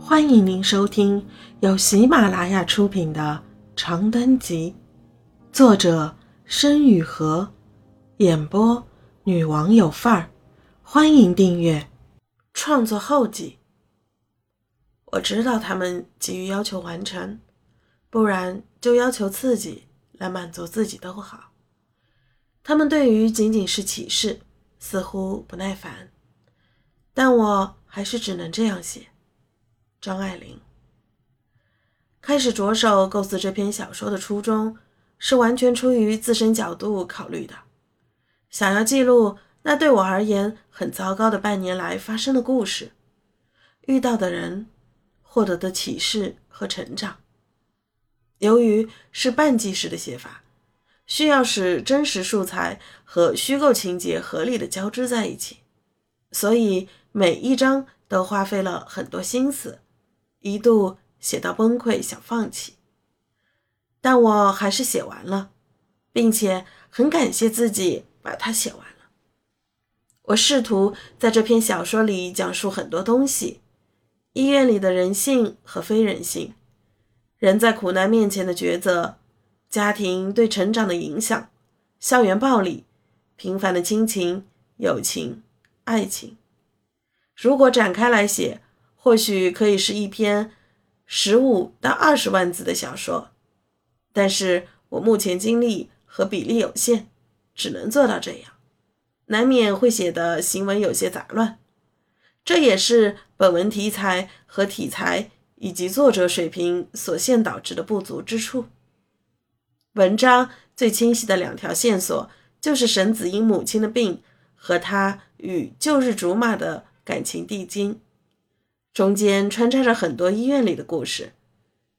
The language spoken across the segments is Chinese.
欢迎您收听由喜马拉雅出品的《长灯集》，作者申雨禾，演播女王有范儿。欢迎订阅。创作后记。我知道他们急于要求完成，不然就要求刺激来满足自己都好。他们对于仅仅是启示似乎不耐烦，但我还是只能这样写。张爱玲开始着手构思这篇小说的初衷，是完全出于自身角度考虑的，想要记录那对我而言很糟糕的半年来发生的故事，遇到的人，获得的启示和成长。由于是半纪实的写法，需要使真实素材和虚构情节合理的交织在一起，所以每一章都花费了很多心思。一度写到崩溃，想放弃，但我还是写完了，并且很感谢自己把它写完了。我试图在这篇小说里讲述很多东西：医院里的人性和非人性，人在苦难面前的抉择，家庭对成长的影响，校园暴力，平凡的亲情、友情、爱情。如果展开来写，或许可以是一篇十五到二十万字的小说，但是我目前精力和比例有限，只能做到这样，难免会写的行文有些杂乱，这也是本文题材和题材以及作者水平所限导致的不足之处。文章最清晰的两条线索就是沈子英母亲的病和他与旧日竹马的感情递进。中间穿插着很多医院里的故事，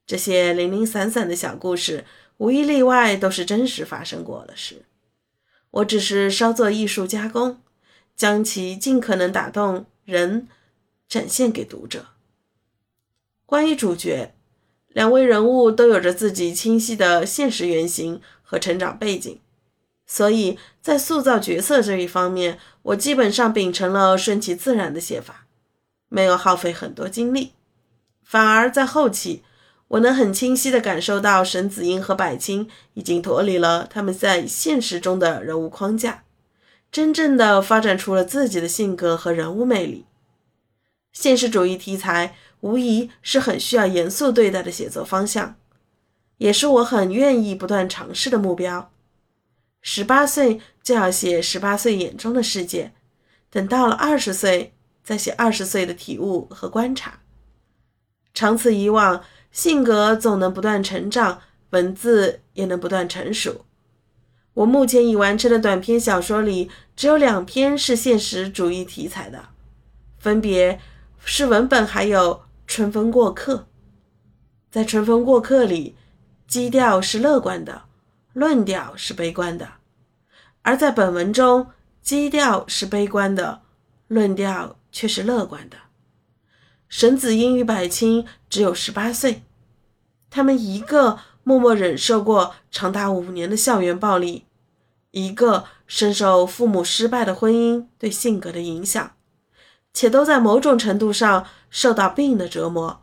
这些零零散散的小故事，无一例外都是真实发生过的事。我只是稍作艺术加工，将其尽可能打动人，展现给读者。关于主角，两位人物都有着自己清晰的现实原型和成长背景，所以在塑造角色这一方面，我基本上秉承了顺其自然的写法。没有耗费很多精力，反而在后期，我能很清晰地感受到沈子英和百青已经脱离了他们在现实中的人物框架，真正的发展出了自己的性格和人物魅力。现实主义题材无疑是很需要严肃对待的写作方向，也是我很愿意不断尝试的目标。十八岁就要写十八岁眼中的世界，等到了二十岁。在写二十岁的体悟和观察，长此以往，性格总能不断成长，文字也能不断成熟。我目前已完成的短篇小说里，只有两篇是现实主义题材的，分别是文本还有《春风过客》。在《春风过客》里，基调是乐观的，论调是悲观的；而在本文中，基调是悲观的，论调。却是乐观的。沈子英与百青只有十八岁，他们一个默默忍受过长达五年的校园暴力，一个深受父母失败的婚姻对性格的影响，且都在某种程度上受到病的折磨，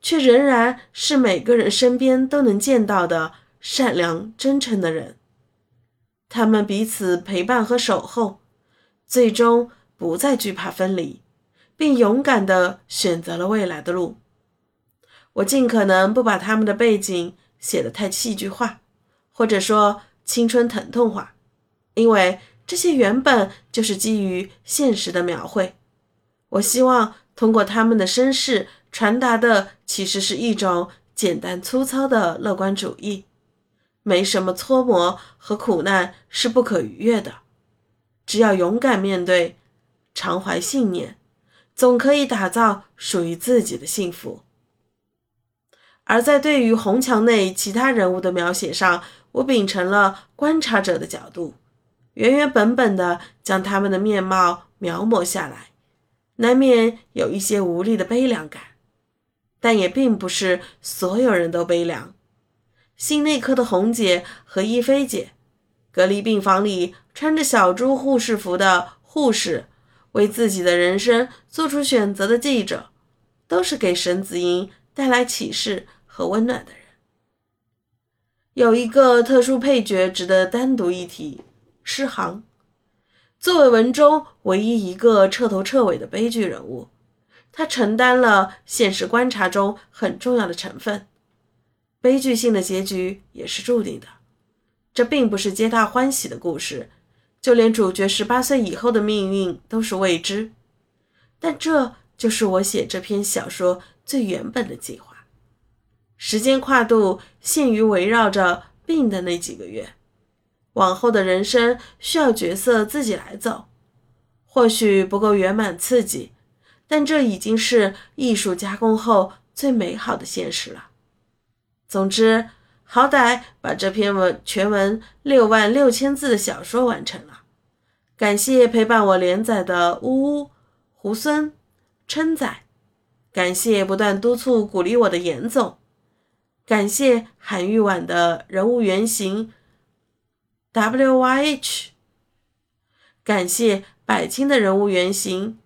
却仍然是每个人身边都能见到的善良真诚的人。他们彼此陪伴和守候，最终不再惧怕分离。并勇敢地选择了未来的路。我尽可能不把他们的背景写得太戏剧化，或者说青春疼痛化，因为这些原本就是基于现实的描绘。我希望通过他们的身世传达的其实是一种简单粗糙的乐观主义，没什么搓磨和苦难是不可逾越的，只要勇敢面对，常怀信念。总可以打造属于自己的幸福。而在对于红墙内其他人物的描写上，我秉承了观察者的角度，原原本本的将他们的面貌描摹下来，难免有一些无力的悲凉感，但也并不是所有人都悲凉。心内科的红姐和一菲姐，隔离病房里穿着小猪护士服的护士。为自己的人生做出选择的记者，都是给沈子英带来启示和温暖的人。有一个特殊配角值得单独一提，诗航。作为文中唯一一个彻头彻尾的悲剧人物，他承担了现实观察中很重要的成分。悲剧性的结局也是注定的。这并不是皆大欢喜的故事，就连主角十八岁以后的命运都是未知。但这就是我写这篇小说最原本的计划。时间跨度限于围绕着病的那几个月，往后的人生需要角色自己来走。或许不够圆满刺激，但这已经是艺术加工后最美好的现实了。总之，好歹把这篇文全文六万六千字的小说完成了。感谢陪伴我连载的呜呜、胡孙、琛仔，感谢不断督促鼓励我的严总，感谢韩玉婉的人物原型 W Y H，感谢百青的人物原型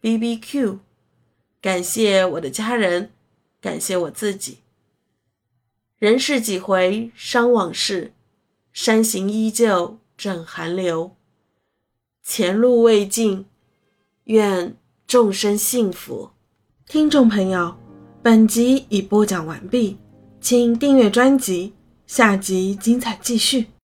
B B Q，感谢我的家人，感谢我自己。人世几回伤往事，山行依旧枕寒流。前路未尽，愿众生幸福。听众朋友，本集已播讲完毕，请订阅专辑，下集精彩继续。